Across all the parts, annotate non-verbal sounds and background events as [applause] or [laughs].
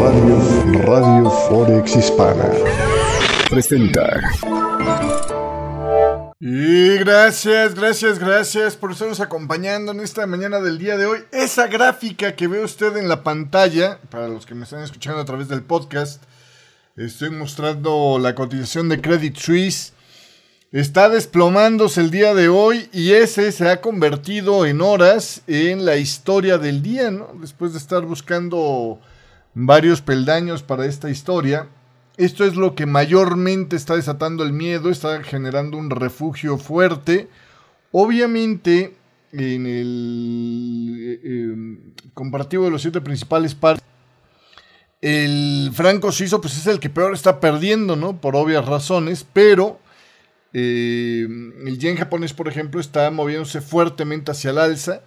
Radio, Radio Forex Hispana presenta. Y gracias, gracias, gracias por estarnos acompañando en esta mañana del día de hoy. Esa gráfica que ve usted en la pantalla, para los que me están escuchando a través del podcast, estoy mostrando la cotización de Credit Suisse. Está desplomándose el día de hoy y ese se ha convertido en horas en la historia del día, ¿no? Después de estar buscando varios peldaños para esta historia. Esto es lo que mayormente está desatando el miedo, está generando un refugio fuerte. Obviamente, en el eh, comparativo de los siete principales partes, el franco suizo pues es el que peor está perdiendo, ¿no? Por obvias razones, pero eh, el yen japonés, por ejemplo, está moviéndose fuertemente hacia el alza.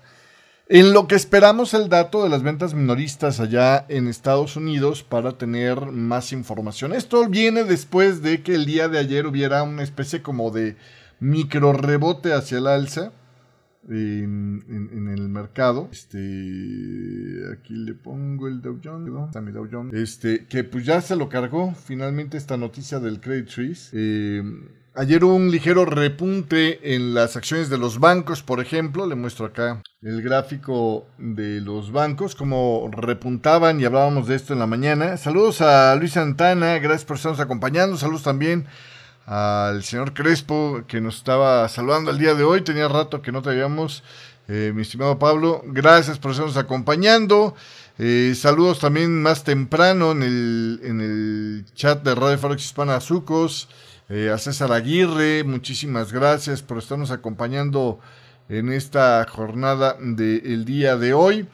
En lo que esperamos el dato de las ventas minoristas allá en Estados Unidos para tener más información. Esto viene después de que el día de ayer hubiera una especie como de micro rebote hacia el alza en, el mercado. Este, aquí le pongo el Dow Jones, mi Dow Jones. Este, que pues ya se lo cargó finalmente esta noticia del Credit Suisse. Eh, Ayer hubo un ligero repunte en las acciones de los bancos, por ejemplo. Le muestro acá el gráfico de los bancos, como repuntaban y hablábamos de esto en la mañana. Saludos a Luis Santana, gracias por estarnos acompañando. Saludos también al señor Crespo, que nos estaba saludando el día de hoy. Tenía rato que no te veíamos, eh, mi estimado Pablo. Gracias por estarnos acompañando. Eh, saludos también más temprano en el, en el chat de Radio Forex Hispana Azucos. Eh, a César Aguirre, muchísimas gracias por estarnos acompañando en esta jornada del día de hoy.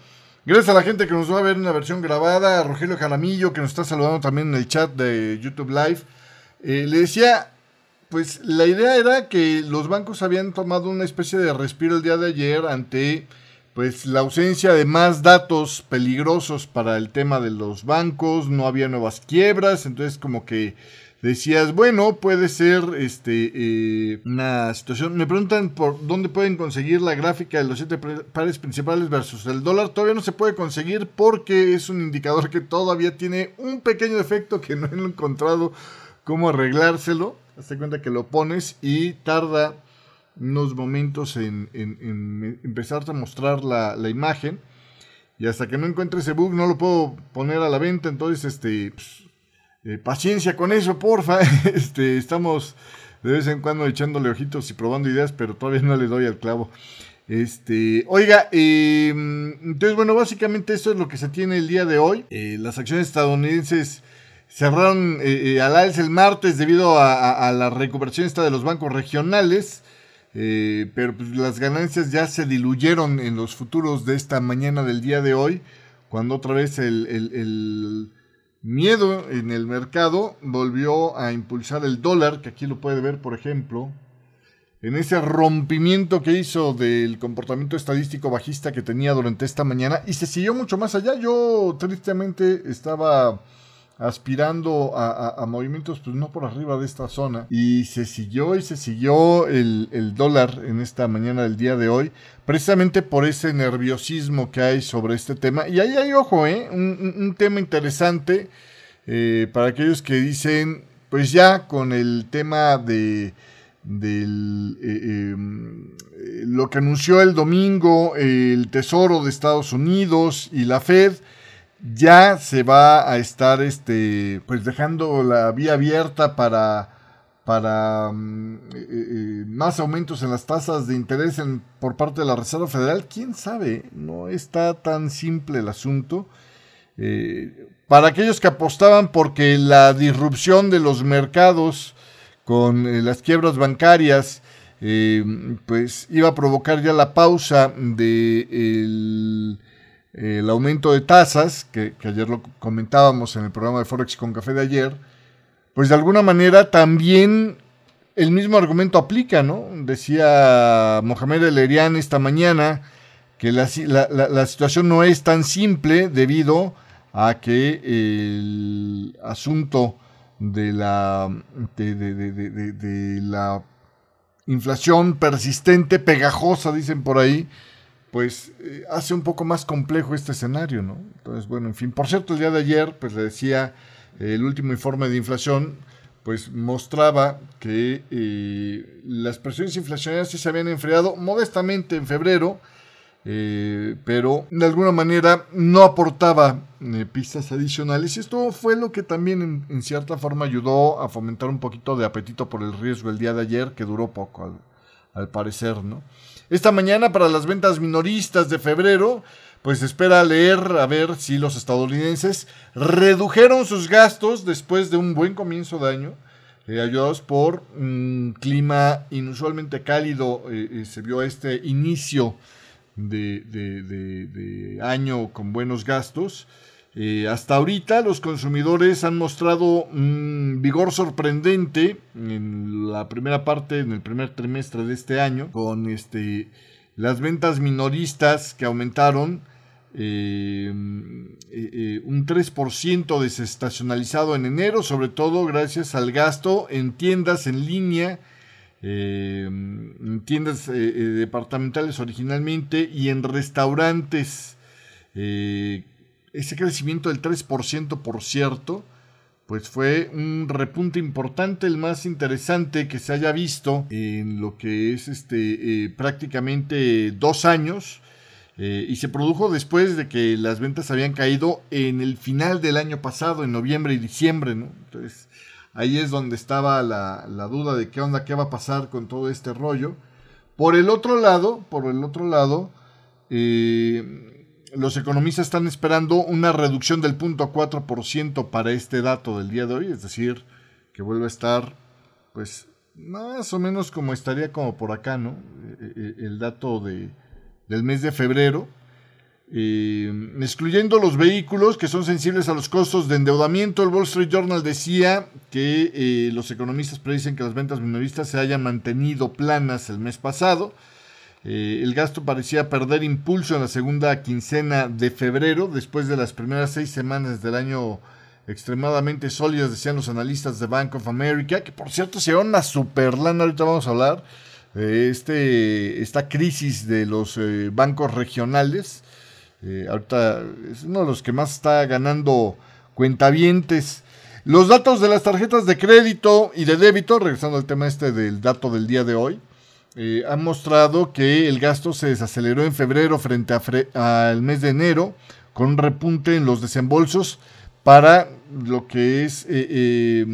Gracias a la gente que nos va a ver en la versión grabada, a Rogelio Jaramillo que nos está saludando también en el chat de YouTube Live. Eh, le decía, pues la idea era que los bancos habían tomado una especie de respiro el día de ayer ante pues la ausencia de más datos peligrosos para el tema de los bancos, no había nuevas quiebras, entonces como que decías, bueno, puede ser este eh, una situación. Me preguntan por dónde pueden conseguir la gráfica de los siete pares principales versus el dólar. Todavía no se puede conseguir porque es un indicador que todavía tiene un pequeño defecto que no he encontrado cómo arreglárselo. Hazte cuenta que lo pones y tarda unos momentos en, en, empezarte a mostrar la, la, imagen. Y hasta que no encuentre ese bug no lo puedo poner a la venta. Entonces, este, pues, eh, paciencia con eso, porfa. [laughs] Este, estamos de vez en cuando echándole ojitos y probando ideas, pero todavía no le doy al clavo. Este, oiga, em, entonces bueno, básicamente esto es lo que se tiene el día de hoy. Eh, las acciones estadounidenses cerraron eh, al alza el martes debido a, la recuperación de los bancos regionales. pero pues, las ganancias ya se diluyeron en los futuros de esta mañana del día de hoy, cuando otra vez el Miedo en el mercado volvió a impulsar el dólar, que aquí lo puede ver, por ejemplo, en ese rompimiento que hizo del comportamiento estadístico bajista que tenía durante esta mañana y se siguió mucho más allá. Yo tristemente estaba aspirando a, movimientos pues no por arriba de esta zona. Y se siguió y se siguió el, dólar en esta mañana del día de hoy precisamente por ese nerviosismo que hay sobre este tema. Y ahí hay ojo eh un, tema interesante eh, para aquellos que dicen pues ya con el tema de eh, em, lo que anunció el domingo el Tesoro de Estados Unidos y la Fed ya se va a estar este pues dejando la vía abierta para para mm, eh, eh, más aumentos en las tasas de interés por parte de la Reserva Federal, quién sabe, no está tan simple el asunto. Eh, para aquellos que apostaban porque la disrupción de los mercados con las quiebras bancarias, pues iba a provocar ya la pausa de aumento de tasas, que, ayer lo comentábamos en el programa de Forex con Café de ayer, pues de alguna manera también el mismo argumento aplica, ¿no? Decía Mohamed El Erian esta mañana que la, situación no es tan simple debido a que el asunto de la, de la inflación persistente, pegajosa, dicen por ahí, pues eh, hace un poco más complejo este escenario, ¿no? Entonces, bueno, en fin, por cierto, el día de ayer, pues le decía, el último informe de inflación, pues mostraba que eh, las presiones inflacionarias sí se habían enfriado modestamente en febrero, eh, pero de alguna manera no aportaba eh, pistas adicionales y esto fue lo que también en, cierta forma ayudó a fomentar un poquito de apetito por el riesgo el día de ayer, que duró poco al, al parecer, ¿no? Esta mañana para las ventas minoristas de febrero, pues espera leer a ver si los estadounidenses redujeron sus gastos después de un buen comienzo de año, eh, ayudados por un clima inusualmente cálido. Eh, eh, se vio este inicio de, año con buenos gastos. Hasta ahorita los consumidores han mostrado un vigor sorprendente en la primera parte, en el primer trimestre de este año, con este, las ventas minoristas que aumentaron Em, eh, eh, un 3% desestacionalizado en enero, sobre todo gracias al gasto en tiendas en línea, em, en tiendas eh, departamentales originalmente y en restaurantes. Ese crecimiento del 3%, por cierto, pues fue un repunte importante, el más interesante que se haya visto en lo que es este prácticamente dos años eh, y se produjo después de que las ventas habían caído en el final del año pasado, en noviembre y diciembre. Entonces, ahí es donde estaba la, duda de qué onda, qué va a pasar con todo este rollo. Por el otro lado, por el otro lado, eh, los economistas están esperando una reducción del 0.4% para este dato del día de hoy, es decir, que vuelva a estar, pues, más o menos como estaría como por acá, ¿no? Eh, el dato de del mes de febrero, eh, excluyendo los vehículos que son sensibles a los costos de endeudamiento. El Wall Street Journal decía que eh, los economistas predicen que las ventas minoristas se hayan mantenido planas el mes pasado. Eh, el gasto parecía perder impulso en la segunda quincena de febrero, después de las primeras seis semanas del año extremadamente sólidas, decían los analistas de Bank of America, que por cierto se una super lana, ahorita vamos a hablar este, esta crisis de los eh, bancos regionales. Eh, ahorita es uno de los que más está ganando cuentavientes. Los datos de las tarjetas de crédito y de débito, regresando al tema este del dato del día de hoy, eh, han mostrado que el gasto se desaceleró en febrero frente al mes de enero, con un repunte en los desembolsos para lo que es eh, eh,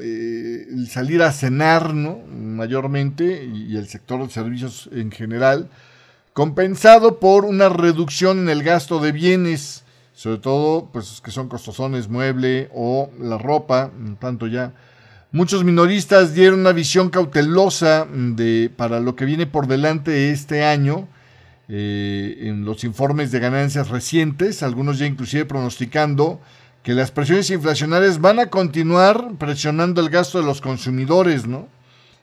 eh, salir a cenar, ¿no? Mayormente, y, el sector de servicios en general, compensado por una reducción en el gasto de bienes, sobre todo, pues que son costosones, mueble o la ropa, tanto ya. Muchos minoristas dieron una visión cautelosa de, para lo que viene por delante este año, en los informes de ganancias recientes, algunos ya inclusive pronosticando que las presiones inflacionarias van a continuar presionando el gasto de los consumidores, ¿no?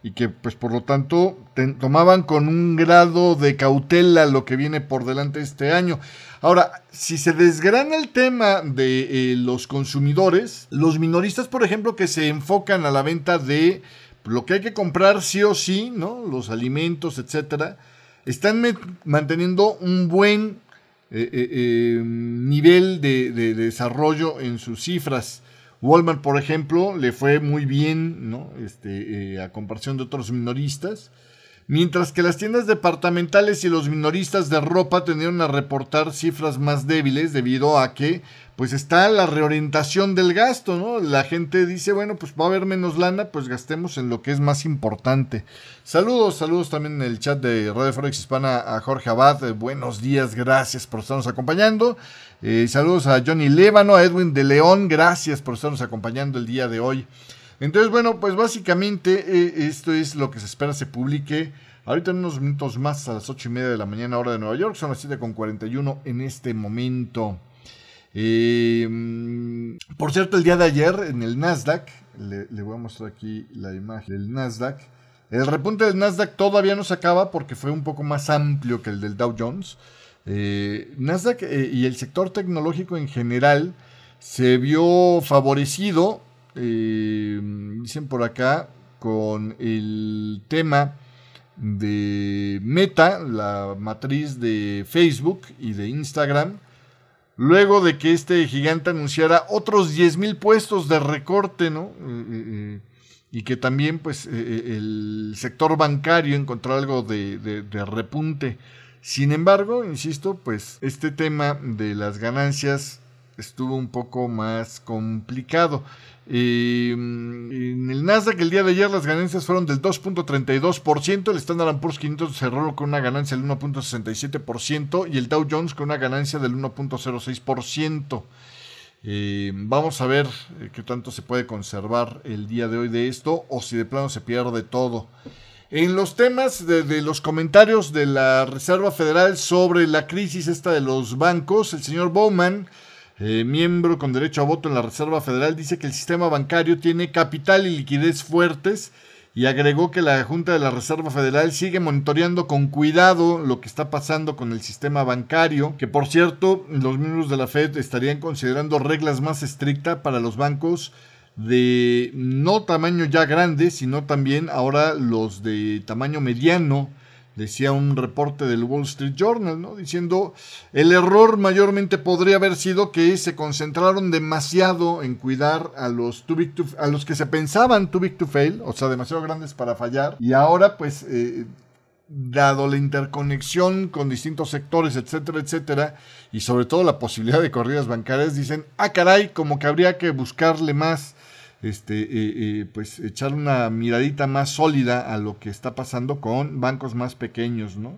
Y que, pues, por lo tanto, tomaban con un grado de cautela lo que viene por delante este año. Ahora, si se desgrana el tema de eh, los consumidores, los minoristas, por ejemplo, que se enfocan a la venta de lo que hay que comprar sí o sí, ¿no? Los alimentos, etcétera, están manteniendo un buen eh, eh, nivel de, desarrollo en sus cifras. Walmart, por ejemplo, le fue muy bien, ¿no? Este, eh, a comparación de otros minoristas. Mientras que las tiendas departamentales y los minoristas de ropa tendieron a reportar cifras más débiles debido a que pues está la reorientación del gasto, ¿no? La gente dice, bueno, pues va a haber menos lana, pues gastemos en lo que es más importante. Saludos, saludos también en el chat de Radio Forex Hispana a Jorge Abad. Buenos días, gracias por estarnos acompañando. Eh, saludos a Johnny Lévano, a Edwin de León, gracias por estarnos acompañando el día de hoy. Entonces, bueno, pues básicamente eh, esto es lo que se espera se publique. Ahorita en unos minutos más, a las 8 y media de la mañana, hora de Nueva York, son las 7.41 en este momento. Em, por cierto, el día de ayer en el Nasdaq, le, voy a mostrar aquí la imagen del Nasdaq. El repunte del Nasdaq todavía no se acaba porque fue un poco más amplio que el del Dow Jones. Eh, Nasdaq eh, y el sector tecnológico en general se vio favorecido, em, dicen por acá, con el tema de Meta, la matriz de Facebook y de Instagram, luego de que este gigante anunciara otros 10 mil puestos de recorte, ¿no? Eh, eh, eh, y que también pues el sector bancario encontró algo de repunte. Sin embargo, insisto, pues este tema de las ganancias estuvo un poco más complicado. Eh, en el Nasdaq el día de ayer las ganancias fueron del 2.32%, el Standard Poor's 500 cerró con una ganancia del 1.67% y el Dow Jones con una ganancia del 1.06%. Eh, vamos a ver eh, qué tanto se puede conservar el día de hoy de esto o si de plano se pierde todo. En los temas de, los comentarios de la Reserva Federal sobre la crisis esta de los bancos, el señor Bowman eh, miembro con derecho a voto en la Reserva Federal, dice que el sistema bancario tiene capital y liquidez fuertes y agregó que la Junta de la Reserva Federal sigue monitoreando con cuidado lo que está pasando con el sistema bancario, que por cierto los miembros de la Fed estarían considerando reglas más estrictas para los bancos de no tamaño ya grande, sino también ahora los de tamaño mediano decía un reporte del Wall Street Journal, ¿no? Diciendo, el error mayormente podría haber sido que se concentraron demasiado en cuidar a los, too big to, a los que se pensaban too big to fail, o sea, demasiado grandes para fallar, y ahora pues... Eh, dado la interconexión con distintos sectores, etcétera, etcétera, y sobre todo la posibilidad de corridas bancarias, dicen, ah, caray, como que habría que buscarle más este, eh, eh, pues echar una miradita más sólida a lo que está pasando con bancos más pequeños, ¿no?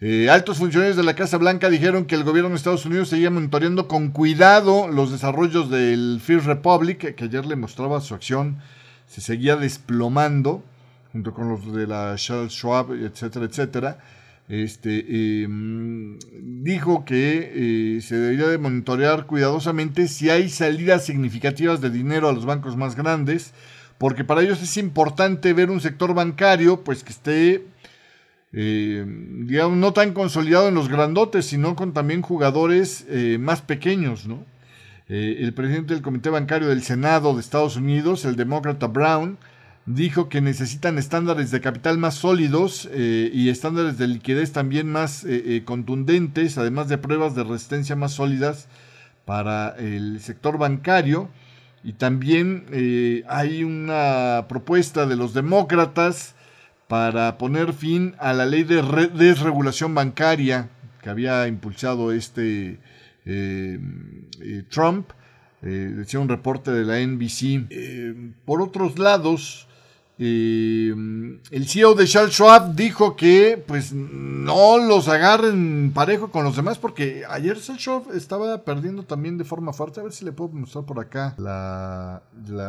Eh, altos funcionarios de la Casa Blanca dijeron que el gobierno de Estados Unidos seguía monitoreando con cuidado los desarrollos del First Republic, que ayer le mostraba su acción, se seguía desplomando, junto con los de la Charles Schwab, etcétera, etcétera este, em, dijo que eh, se debería de monitorear cuidadosamente si hay salidas significativas de dinero a los bancos más grandes, porque para ellos es importante ver un sector bancario pues que esté em, digamos no tan consolidado en los grandotes, sino con también jugadores eh, más pequeños, ¿no? Eh, el presidente del Comité Bancario del Senado de Estados Unidos, el demócrata Brown, dijo que necesitan estándares de capital más sólidos eh, y estándares de liquidez también más eh, eh, contundentes, además de pruebas de resistencia más sólidas para el sector bancario. Y también hay una propuesta de los demócratas para poner fin a la ley de desregulación bancaria que había impulsado este Trump. decía un reporte de la NBC. por otros lados, el CEO de Charles Schwab dijo que pues no los agarren parejo con los demás porque ayer Charles Schwab estaba perdiendo también de forma fuerte. A ver si le puedo mostrar por acá la,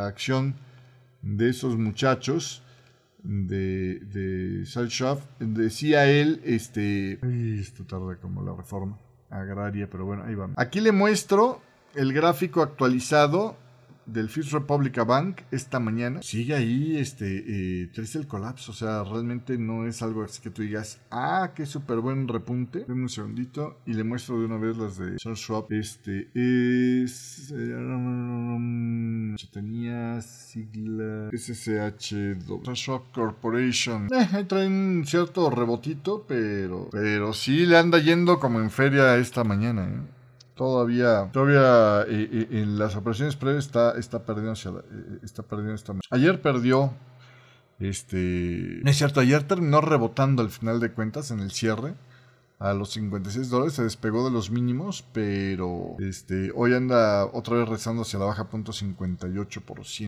acción de esos muchachos de, de Charles Schwab. Decía él, este... esto tarda como la reforma agraria, pero bueno, ahí vamos. Aquí le muestro el gráfico actualizado del First Republic Bank esta mañana sigue ahí este eh, triste el colapso. O sea, realmente no es algo así que tú digas, ah, qué súper buen repunte. Denme un segundito y le muestro de una vez las de Charles Schwab. Este es. Eh, tenía sigla SSH2. Charles Schwab Corporation. Eh, ahí traen cierto rebotito, pero. Pero sí le anda yendo como en feria esta mañana, ¿eh? Todavía, todavía eh, eh, en las operaciones previas está, está perdiendo eh, está perdiendo esta Ayer perdió, este, es cierto, ayer terminó rebotando al final de cuentas en el cierre a los 56 dólares, se despegó de los mínimos, pero este, hoy anda otra vez rezando hacia la baja punto 58%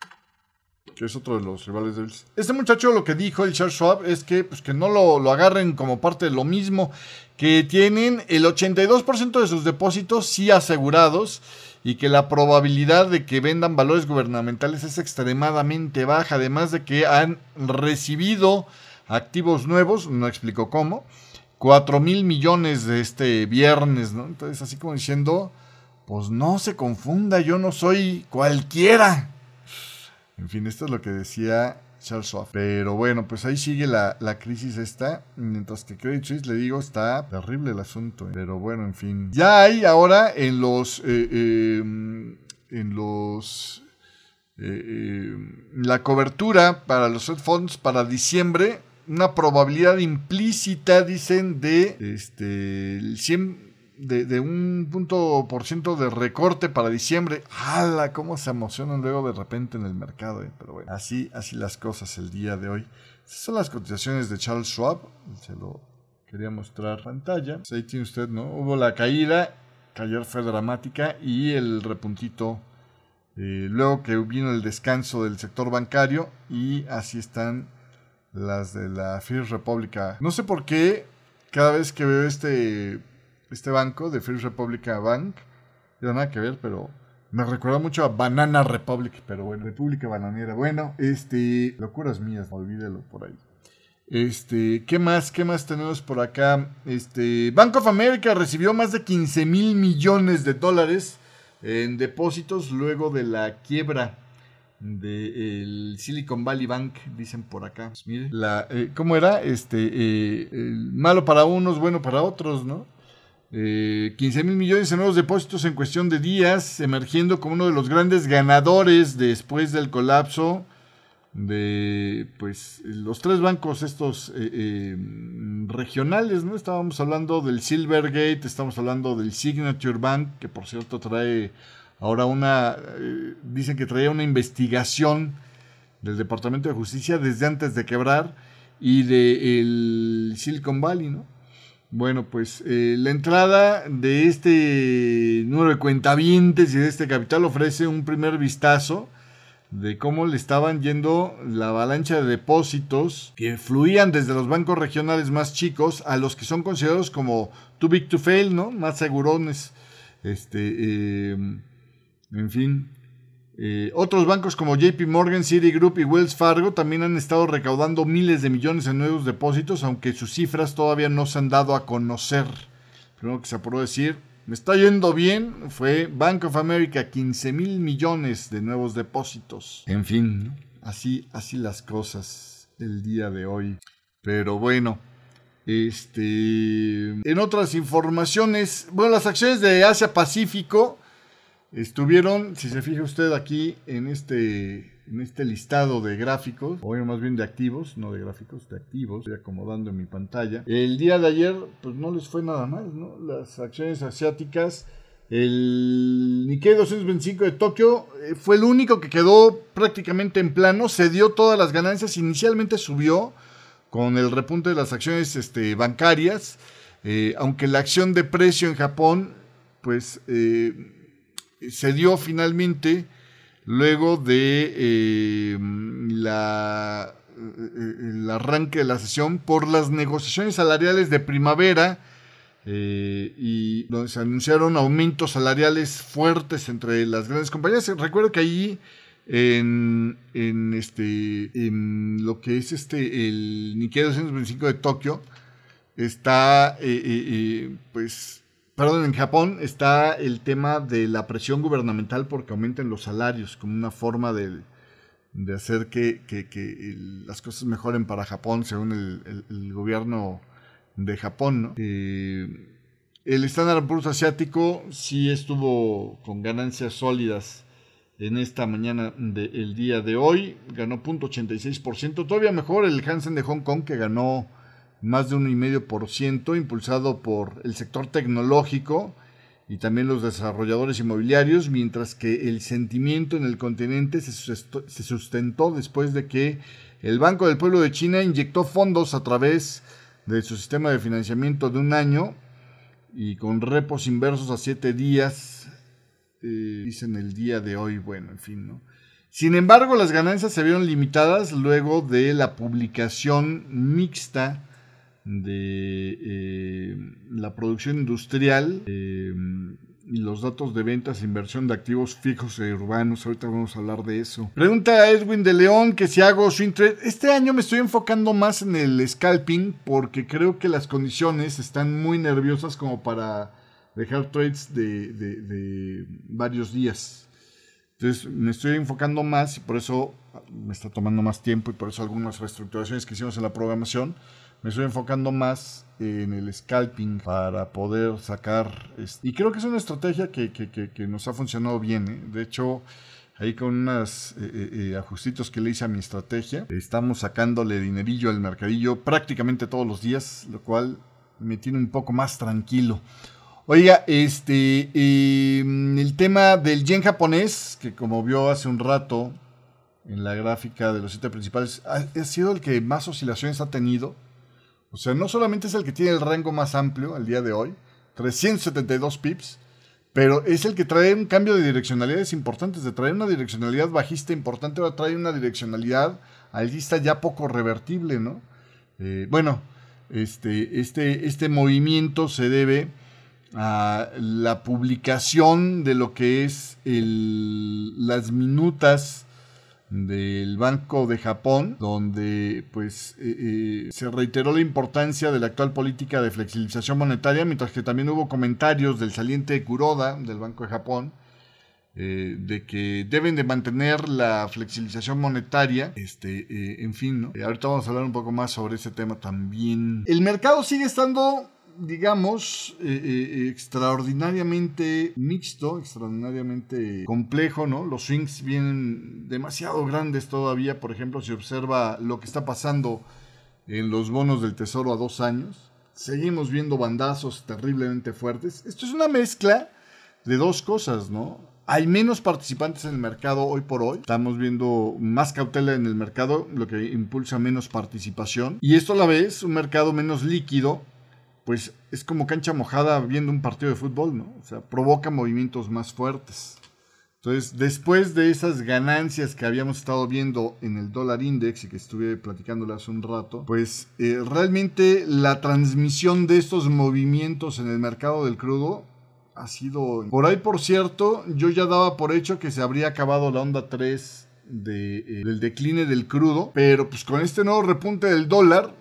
que es otro de los rivales de Bills. Este muchacho lo que dijo el Charles Schwab es que, pues, que no lo, lo agarren como parte de lo mismo, que tienen el 82% de sus depósitos sí asegurados y que la probabilidad de que vendan valores gubernamentales es extremadamente baja, además de que han recibido activos nuevos, no explico cómo, 4 mil millones de este viernes, ¿no? Entonces, así como diciendo, pues no se confunda, yo no soy cualquiera. En fin, esto es lo que decía Charles Schwab. Pero bueno, pues ahí sigue la, crisis esta. Mientras que Credit Suisse, le digo, está terrible el asunto. ¿eh? Pero bueno, en fin. Ya hay ahora en los... Eh, em, en los... Eh, em, la cobertura para los Fed Funds para diciembre una probabilidad implícita, dicen, de este, el 100, de, un punto por ciento de recorte para diciembre. ¡Hala! ¿Cómo se emocionan luego de repente en el mercado? Eh? Pero bueno, así, así las cosas el día de hoy. Estas son las cotizaciones de Charles Schwab. Se lo quería mostrar pantalla. Pues ahí tiene usted, ¿no? Hubo la caída, que ayer fue dramática, y el repuntito. Eh, luego que vino el descanso del sector bancario, y así están las de la First Republic. No sé por qué cada vez que veo este este banco de First Republic Bank. No nada que ver, pero me recuerda mucho a Banana Republic, pero bueno, República Bananera. Bueno, este, locuras mías, olvídelo por ahí. Este, ¿qué más? ¿Qué más tenemos por acá? Este, Bank of America recibió más de 15 mil millones de dólares en depósitos luego de la quiebra del Silicon Valley Bank, dicen por acá. Pues mire, la, eh, ¿cómo era? Este, eh, malo para unos, bueno para otros, ¿no? 15 eh, mil millones de nuevos depósitos en cuestión de días, emergiendo como uno de los grandes ganadores después del colapso de pues los tres bancos estos eh, eh, regionales, ¿no? Estábamos hablando del Silvergate, estamos hablando del Signature Bank, que por cierto trae ahora una, dicen que traía una investigación del Departamento de Justicia desde antes de quebrar y del Silicon Valley, ¿no? Bueno, pues eh, la entrada de este número de cuentavientes y de este capital ofrece un primer vistazo de cómo le estaban yendo la avalancha de depósitos que fluían desde los bancos regionales más chicos a los que son considerados como too big to fail, ¿no? Más segurones. Este, eh, en fin, eh, otros bancos como JP Morgan, Citigroup y Wells Fargo también han estado recaudando miles de millones en nuevos depósitos, aunque sus cifras todavía no se han dado a conocer. Primero que se apuró decir, me está yendo bien, fue Bank of America, 15 mil millones de nuevos depósitos. En fin, así, así las cosas el día de hoy. Pero bueno, este, en otras informaciones, bueno, las acciones de Asia Pacífico Estuvieron, si se fija usted aquí en este, en este listado de gráficos, o más bien de activos, no de gráficos, de activos, estoy acomodando en mi pantalla. El día de ayer, pues no les fue nada mal, ¿no? Las acciones asiáticas, el Nikkei 225 de Tokio eh, fue el único que quedó prácticamente en plano, se dio todas las ganancias, inicialmente subió con el repunte de las acciones este, bancarias, eh, aunque la acción de precio en Japón, pues... Eh, se dio finalmente luego de eh, la, eh, el arranque de la sesión por las negociaciones salariales de primavera eh, y donde se anunciaron aumentos salariales fuertes entre las grandes compañías. Recuerdo que allí en, en, este, en lo que es este, el Nikkei 225 de Tokio está pues Perdón, en Japón está el tema de la presión gubernamental porque aumenten los salarios como una forma de, hacer que, las cosas mejoren para Japón según el, gobierno de Japón. Eh, el Standard Poor's asiático sí estuvo con ganancias sólidas en esta mañana del día de hoy. Ganó 0.86%. Todavía mejor el Hansen de Hong Kong que ganó más de un 1,5%, impulsado por el sector tecnológico y también los desarrolladores inmobiliarios, mientras que el sentimiento en el continente se sustentó después de que el Banco del Pueblo de China inyectó fondos a través de su sistema de financiamiento de un año y con repos inversos a siete días, eh, dicen el día de hoy, bueno, en fin, ¿no? Sin embargo, las ganancias se vieron limitadas luego de la publicación mixta de eh, la producción industrial eh, y los datos de ventas inversión de activos fijos e urbanos. Ahorita vamos a hablar de eso. Pregunta a Edwin de León que si hago swing trade. Este año me estoy enfocando más en el scalping porque creo que las condiciones están muy nerviosas como para dejar trades de, de varios días. Entonces me estoy enfocando más y por eso me está tomando más tiempo y por eso algunas reestructuraciones que hicimos en la programación me estoy enfocando más en el scalping para poder sacar. Y creo que es una estrategia que, nos ha funcionado bien. ¿eh? De hecho, ahí con unos ajustitos que le hice a mi estrategia. Estamos sacándole dinerillo al mercadillo prácticamente todos los días, lo cual me tiene un poco más tranquilo. Oiga, este, em, el tema del yen japonés, que como vio hace un rato en la gráfica de los siete principales, ha, sido el que más oscilaciones ha tenido. O sea, no solamente es el que tiene el rango más amplio al día de hoy, 372 pips, pero es el que trae un cambio de direccionalidades importantes. De traer una direccionalidad bajista importante, ahora trae una direccionalidad alcista ya poco revertible, ¿no? Eh, bueno, este, este, este movimiento se debe a la publicación de lo que es las minutas del Banco de Japón, donde pues eh, eh, se reiteró la importancia de la actual política de flexibilización monetaria, mientras que también hubo comentarios del saliente Kuroda del Banco de Japón, eh, de que deben de mantener la flexibilización monetaria, este, en fin, ¿no? ahorita vamos a hablar un poco más sobre ese tema también. El mercado sigue estando digamos, eh, eh, extraordinariamente mixto, extraordinariamente complejo, ¿no? Los swings vienen demasiado grandes todavía, por ejemplo, si observa lo que está pasando en los bonos del tesoro a dos años, seguimos viendo bandazos terriblemente fuertes. Esto es una mezcla de dos cosas, ¿no? Hay menos participantes en el mercado hoy por hoy. Estamos viendo más cautela en el mercado, lo que impulsa menos participación. Y esto a la vez, un mercado menos líquido, pues es como cancha mojada viendo un partido de fútbol, ¿no? O sea, provoca movimientos más fuertes. Entonces, después de esas ganancias que habíamos estado viendo en el dólar index y que estuve platicándole hace un rato, pues eh, realmente la transmisión de estos movimientos en el mercado del crudo ha sido... Por ahí, por cierto, yo ya daba por hecho que se habría acabado la onda 3 de, eh, del decline del crudo, pero pues con este nuevo repunte del dólar,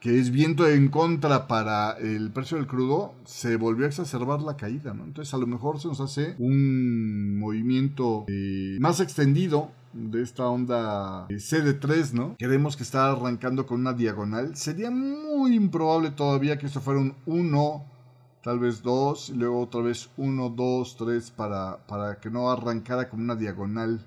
que es viento en contra para el precio del crudo, se volvió a exacerbar la caída, ¿no? Entonces a lo mejor se nos hace un movimiento eh, más extendido de esta onda CD3, ¿no? Queremos que está arrancando con una diagonal. Sería muy improbable todavía que esto fuera un 1, tal vez 2, y luego otra vez 1, 2, 3 para, para que no arrancara con una diagonal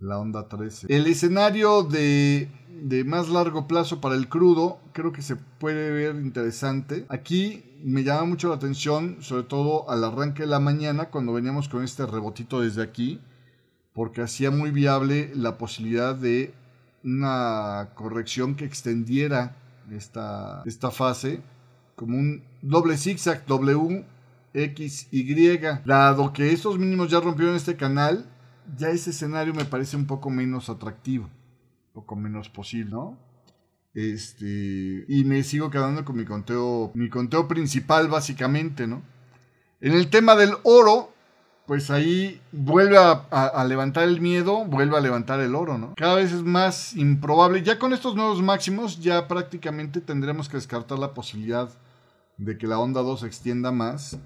la onda 13. El escenario de de más largo plazo para el crudo, creo que se puede ver interesante. Aquí me llama mucho la atención, sobre todo al arranque de la mañana, cuando veníamos con este rebotito desde aquí, porque hacía muy viable la posibilidad de una corrección que extendiera esta, esta fase como un doble zigzag W, X, Y. Dado que estos mínimos ya rompieron este canal, ya ese escenario me parece un poco menos atractivo poco menos posible, ¿no? Este, y me sigo quedando con mi conteo, mi conteo principal básicamente, ¿no? En el tema del oro, pues ahí vuelve a, levantar el miedo, vuelve a levantar el oro, ¿no? Cada vez es más improbable. Ya con estos nuevos máximos, ya prácticamente tendremos que descartar la posibilidad de que la onda 2 se extienda más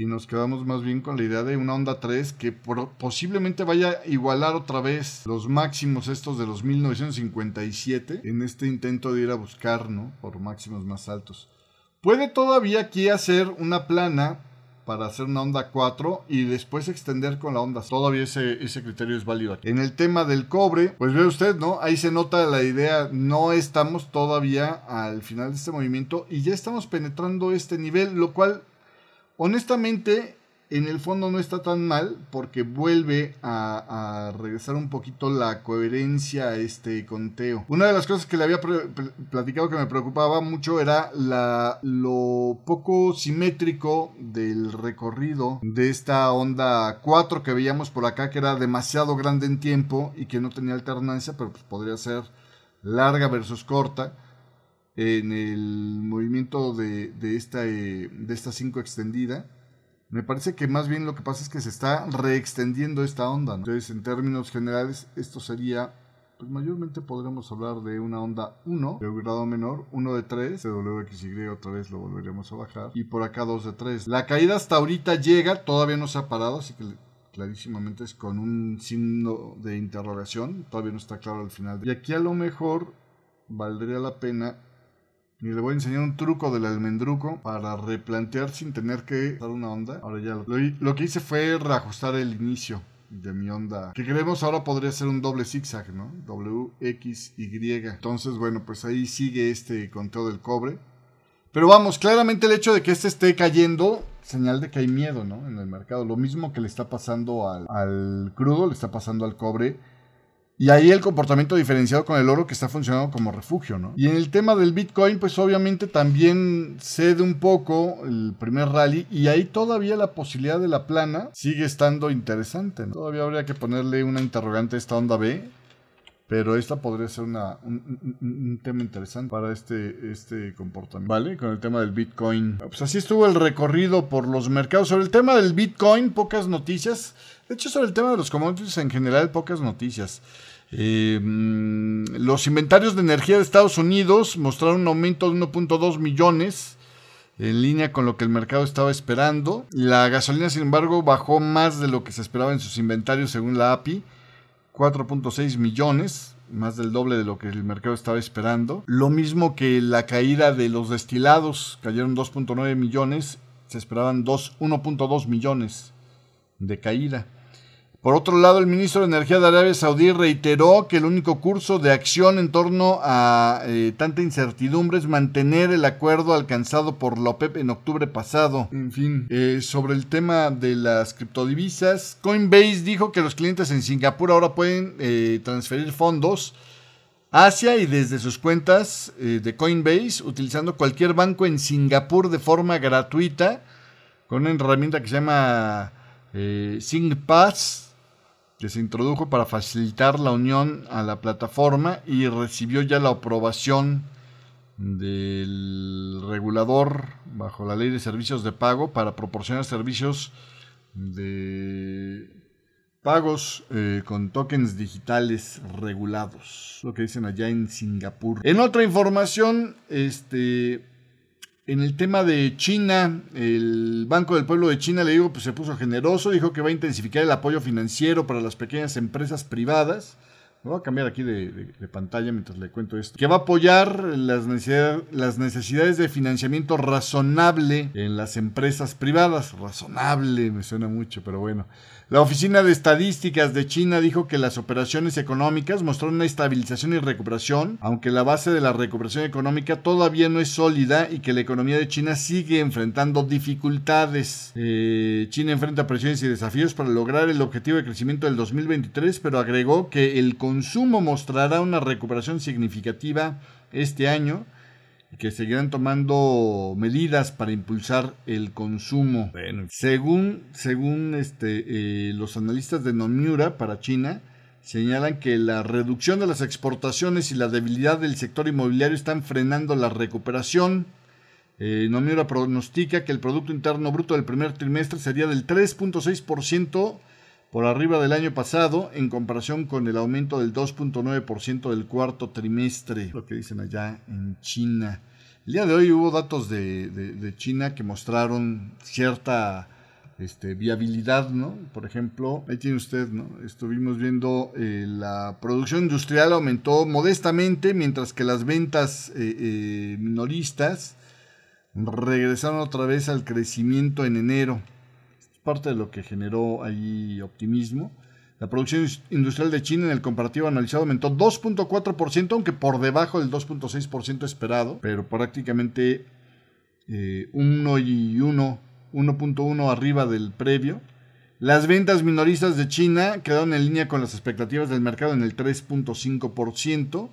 y nos quedamos más bien con la idea de una onda 3 que posiblemente vaya a igualar otra vez los máximos estos de los 1957 en este intento de ir a buscar, ¿no? Por máximos más altos. Puede todavía aquí hacer una plana para hacer una onda 4 y después extender con la onda. Todavía ese, ese criterio es válido aquí. En el tema del cobre, pues ve usted, ¿no? Ahí se nota la idea, no estamos todavía al final de este movimiento y ya estamos penetrando este nivel, lo cual Honestamente, en el fondo no está tan mal porque vuelve a, regresar un poquito la coherencia a este conteo. Una de las cosas que le había platicado que me preocupaba mucho era la, lo poco simétrico del recorrido de esta onda 4 que veíamos por acá, que era demasiado grande en tiempo y que no tenía alternancia, pero pues podría ser larga versus corta en el movimiento de, esta, eh, de esta 5 extendida. Me parece que más bien lo que pasa es que se está reextendiendo esta onda. Entonces, en términos generales, esto sería, pues mayormente podremos hablar de una onda 1 de grado menor, 1 de 3, WXY otra vez lo volveremos a bajar, y por acá 2 de 3. La caída hasta ahorita llega, todavía no se ha parado, así que clarísimamente es con un signo de interrogación, todavía no está claro al final. Y aquí a lo mejor valdría la pena y le voy a enseñar un truco del almendruco para replantear sin tener que dar una onda. Ahora ya lo, lo que hice fue reajustar el inicio. de mi onda. Que creemos ahora podría ser un doble zigzag, ¿no? W, X, Y. Entonces, bueno, pues ahí sigue este conteo del cobre. Pero vamos, claramente el hecho de que este esté cayendo, señal de que hay miedo, ¿no? En el mercado. Lo mismo que le está pasando al, al crudo, le está pasando al cobre. Y ahí el comportamiento diferenciado con el oro que está funcionando como refugio, ¿no? Y en el tema del Bitcoin, pues obviamente también cede un poco el primer rally y ahí todavía la posibilidad de la plana sigue estando interesante, ¿no? Todavía habría que ponerle una interrogante a esta onda B, pero esta podría ser una, un, un, tema interesante para este, este comportamiento. ¿Vale? Con el tema del Bitcoin. Pues así estuvo el recorrido por los mercados. Sobre el tema del Bitcoin, pocas noticias. De hecho, sobre el tema de los commodities en general, pocas noticias. Eh, los inventarios de energía de Estados Unidos mostraron un aumento de 1.2 millones en línea con lo que el mercado estaba esperando. La gasolina, sin embargo, bajó más de lo que se esperaba en sus inventarios según la API, 4.6 millones, más del doble de lo que el mercado estaba esperando. Lo mismo que la caída de los destilados, cayeron 2.9 millones, se esperaban 1.2 millones de caída. Por otro lado, el ministro de Energía de Arabia Saudí reiteró que el único curso de acción en torno a eh, tanta incertidumbre es mantener el acuerdo alcanzado por la OPEP en octubre pasado. En fin, eh, sobre el tema de las criptodivisas, Coinbase dijo que los clientes en Singapur ahora pueden eh, transferir fondos hacia y desde sus cuentas de Coinbase utilizando cualquier banco en Singapur de forma gratuita con una herramienta que se llama SingPass que se introdujo para facilitar la unión a la plataforma y recibió ya la aprobación del regulador bajo la ley de servicios de pago para proporcionar servicios de pagos eh, con tokens digitales regulados, lo que dicen allá en Singapur. En otra información, este en el tema de China, el Banco del Pueblo de China, le digo, pues se puso generoso, dijo que va a intensificar el apoyo financiero para las pequeñas empresas privadas. Me voy a cambiar aquí de, pantalla mientras le cuento esto. Que va a apoyar las, las necesidades de financiamiento razonable en las empresas privadas. Razonable, me suena mucho, pero bueno. La Oficina de Estadísticas de China dijo que las operaciones económicas mostraron una estabilización y recuperación, aunque la base de la recuperación económica todavía no es sólida y que la economía de China sigue enfrentando dificultades. Eh, China enfrenta presiones y desafíos para lograr el objetivo de crecimiento del 2023, pero agregó que el consumo mostrará una recuperación significativa este año que seguirán tomando medidas para impulsar el consumo. Según, según este, eh, los analistas de Nomura para China, señalan que la reducción de las exportaciones y la debilidad del sector inmobiliario están frenando la recuperación. Eh, Nomura pronostica que el Producto Interno Bruto del primer trimestre sería del 3.6% por arriba del año pasado en comparación con el aumento del 2.9% del cuarto trimestre, lo que dicen allá en China. El día de hoy hubo datos de, China que mostraron cierta este, viabilidad, ¿no? Por ejemplo, ahí tiene usted, ¿no? Estuvimos viendo eh, la producción industrial aumentó modestamente, mientras que las ventas eh, eh, minoristas regresaron otra vez al crecimiento en enero parte de lo que generó ahí optimismo. La producción industrial de China en el comparativo analizado aumentó 2.4%, aunque por debajo del 2.6% esperado, pero prácticamente 1 eh, y 1, 1.1 arriba del previo. Las ventas minoristas de China quedaron en línea con las expectativas del mercado en el 3.5%,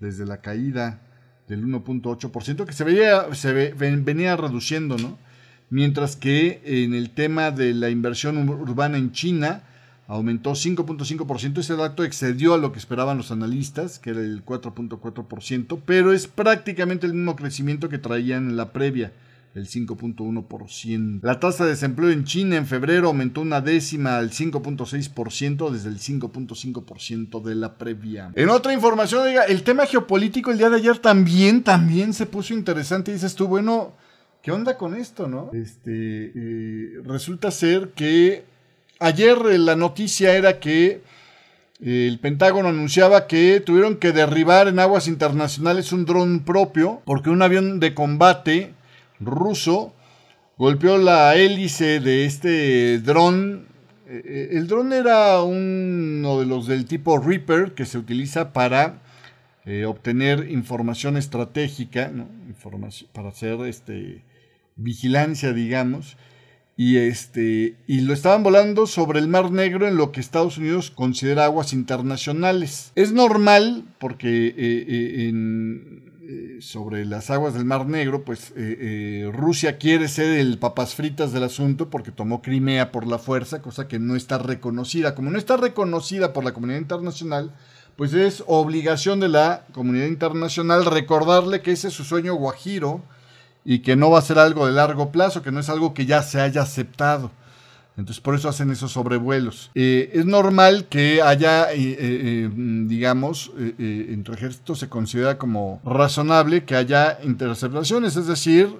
desde la caída del 1.8%, que se, veía, se venía reduciendo, ¿no? Mientras que en el tema de la inversión urbana en China aumentó 5.5%. Ese dato excedió a lo que esperaban los analistas, que era el 4.4%, pero es prácticamente el mismo crecimiento que traían en la previa, el 5.1%. La tasa de desempleo en China en febrero aumentó una décima al 5.6% desde el 5.5% de la previa. En otra información, oiga, el tema geopolítico el día de ayer también, también se puso interesante. Dices tú, bueno, ¿qué onda con esto, no? Este, eh, resulta ser que ayer la noticia era que el Pentágono anunciaba que tuvieron que derribar en aguas internacionales un dron propio porque un avión de combate ruso golpeó la hélice de este dron Eh, el dron era uno de los del tipo Reaper que se utiliza para eh, obtener información estratégica, para hacer este, vigilancia, digamos. Y, este, y lo estaban volando sobre el Mar Negro en lo que Estados Unidos considera aguas internacionales. Es normal porque en, eh, sobre las aguas del Mar Negro, pues eh, eh, Rusia quiere ser el papas fritas del asunto porque tomó Crimea por la fuerza, cosa que no está reconocida. Como no está reconocida por la comunidad internacional, pues es obligación de la comunidad internacional recordarle que ese es su sueño guajiro y que no va a ser algo de largo plazo, que no es algo que ya se haya aceptado. Entonces por eso hacen esos sobrevuelos. Eh, es normal que haya, eh, eh, digamos, entre ejércitos se considera como razonable que haya interceptaciones, es decir,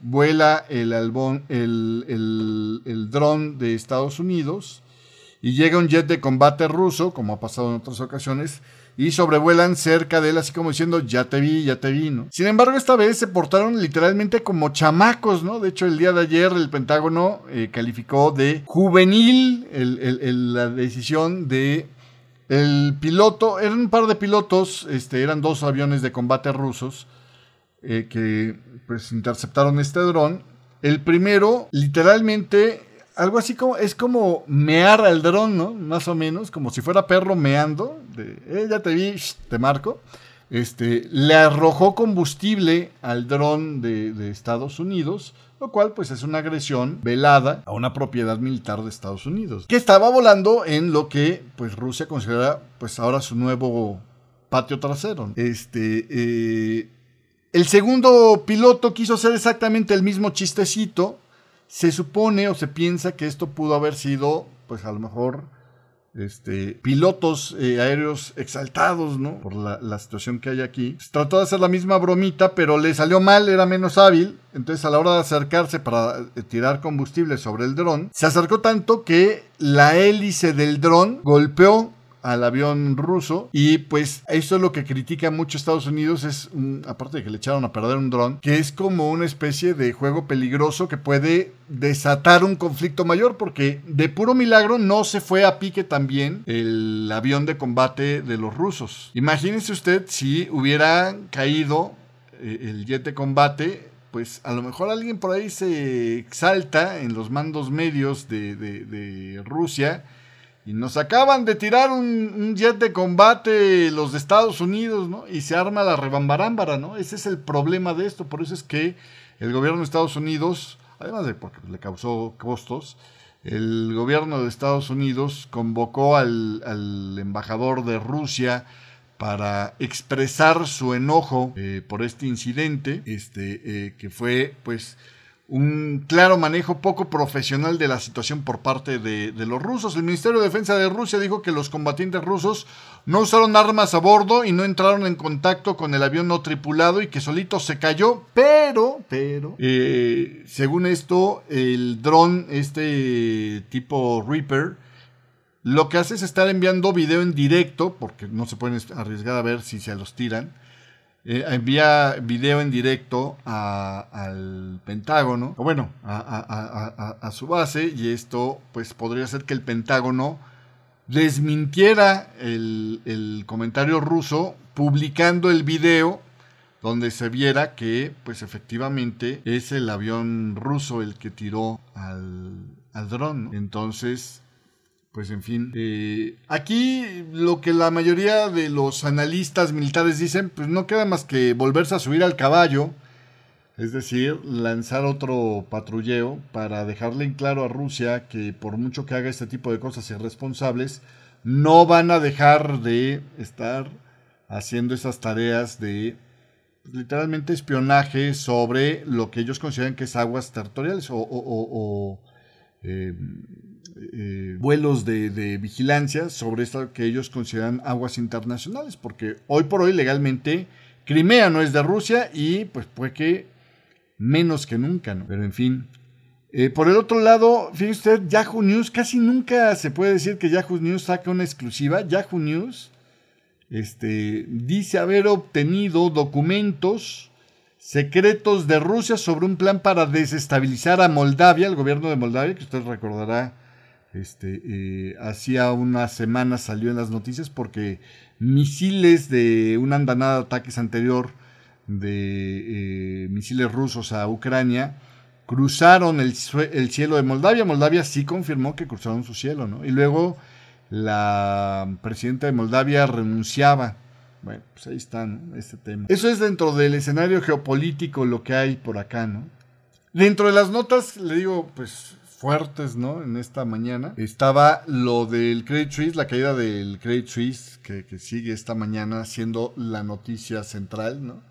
vuela el, albón, el, el, el dron de Estados Unidos y llega un jet de combate ruso, como ha pasado en otras ocasiones, y sobrevuelan cerca de él así como diciendo, ya te vi, ya te vi, ¿no? Sin embargo, esta vez se portaron literalmente como chamacos, ¿no? De hecho, el día de ayer el Pentágono eh, calificó de juvenil la decisión de el piloto, eran un par de pilotos, este, eran dos aviones de combate rusos eh, que pues interceptaron este dron. El primero, literalmente, algo así como, es como mear al dron, ¿no? Más o menos, como si fuera perro meando. De, eh, ya te vi, te marco. Este, le arrojó combustible al dron de, Estados Unidos, lo cual pues es una agresión velada a una propiedad militar de Estados Unidos, que estaba volando en lo que pues Rusia considera pues ahora su nuevo patio trasero. Este, eh, el segundo piloto quiso hacer exactamente el mismo chistecito, se supone o se piensa que esto pudo haber sido, pues a lo mejor, este, pilotos eh, aéreos exaltados, ¿no? Por la, situación que hay aquí. trató de hacer la misma bromita, pero le salió mal, era menos hábil. Entonces, a la hora de acercarse para eh, tirar combustible sobre el dron, se acercó tanto que la hélice del dron golpeó al avión ruso. Y pues eso es lo que critica mucho Estados Unidos, es aparte de que le echaron a perder un dron, que es como una especie de juego peligroso que puede desatar un conflicto mayor, porque de puro milagro no se fue a pique también el avión de combate de los rusos. Imagínese usted si hubiera caído eh, el jet de combate pues a lo mejor alguien por ahí se exalta en los mandos medios de, de Rusia y nos acaban de tirar un, jet de combate los de Estados Unidos, ¿no? Y se arma la rebambarámbara, ¿no? Ese es el problema de esto. Por eso es que el gobierno de Estados Unidos, además de porque le causó costos, el gobierno de Estados Unidos convocó al, embajador de Rusia para expresar su enojo eh, por este incidente, este, eh, que fue, pues, un claro manejo poco profesional de la situación por parte de, los rusos. El Ministerio de Defensa de Rusia dijo que los combatientes rusos no usaron armas a bordo y no entraron en contacto con el avión no tripulado y que solito se cayó, pero, pero, eh, según esto, el dron, este tipo Reaper, lo que hace es estar enviando video en directo, porque no se pueden arriesgar a ver si se los tiran, eh, envía video en directo al Pentágono, o bueno, a, su base, y esto pues podría ser que el Pentágono desmintiera el, comentario ruso publicando el video donde se viera que pues efectivamente es el avión ruso el que tiró al dron. Entonces, pues en fin, eh, aquí lo que la mayoría de los analistas militares dicen, pues no queda más que volverse a subir al caballo, es decir, lanzar otro patrulleo para dejarle en claro a Rusia que por mucho que haga este tipo de cosas irresponsables, no van a dejar de estar haciendo esas tareas de pues, literalmente espionaje sobre lo que ellos consideran que es aguas territoriales o, eh, eh, vuelos de, vigilancia sobre esto que ellos consideran aguas internacionales, porque hoy por hoy legalmente Crimea no es de Rusia y pues puede que menos que nunca, ¿no? Pero en fin. Eh, por el otro lado, fíjese usted, Yahoo News, casi nunca se puede decir que Yahoo News saca una exclusiva. Yahoo News este, dice haber obtenido documentos secretos de Rusia sobre un plan para desestabilizar a Moldavia, el gobierno de Moldavia, que usted recordará Este, eh, hacía unas semanas salió en las noticias porque misiles de una andanada de ataques anterior de eh, misiles rusos a Ucrania cruzaron el, el, cielo de Moldavia. Moldavia sí confirmó que cruzaron su cielo, ¿no? Y luego la presidenta de Moldavia renunciaba. Bueno, pues ahí está, Este tema. Eso es dentro del escenario geopolítico lo que hay por acá, ¿no? Dentro de las notas, le digo, pues fuertes, ¿no? En esta mañana. Estaba lo del Credit Suisse, la caída del Credit Suisse, que, sigue esta mañana siendo la noticia central, ¿no?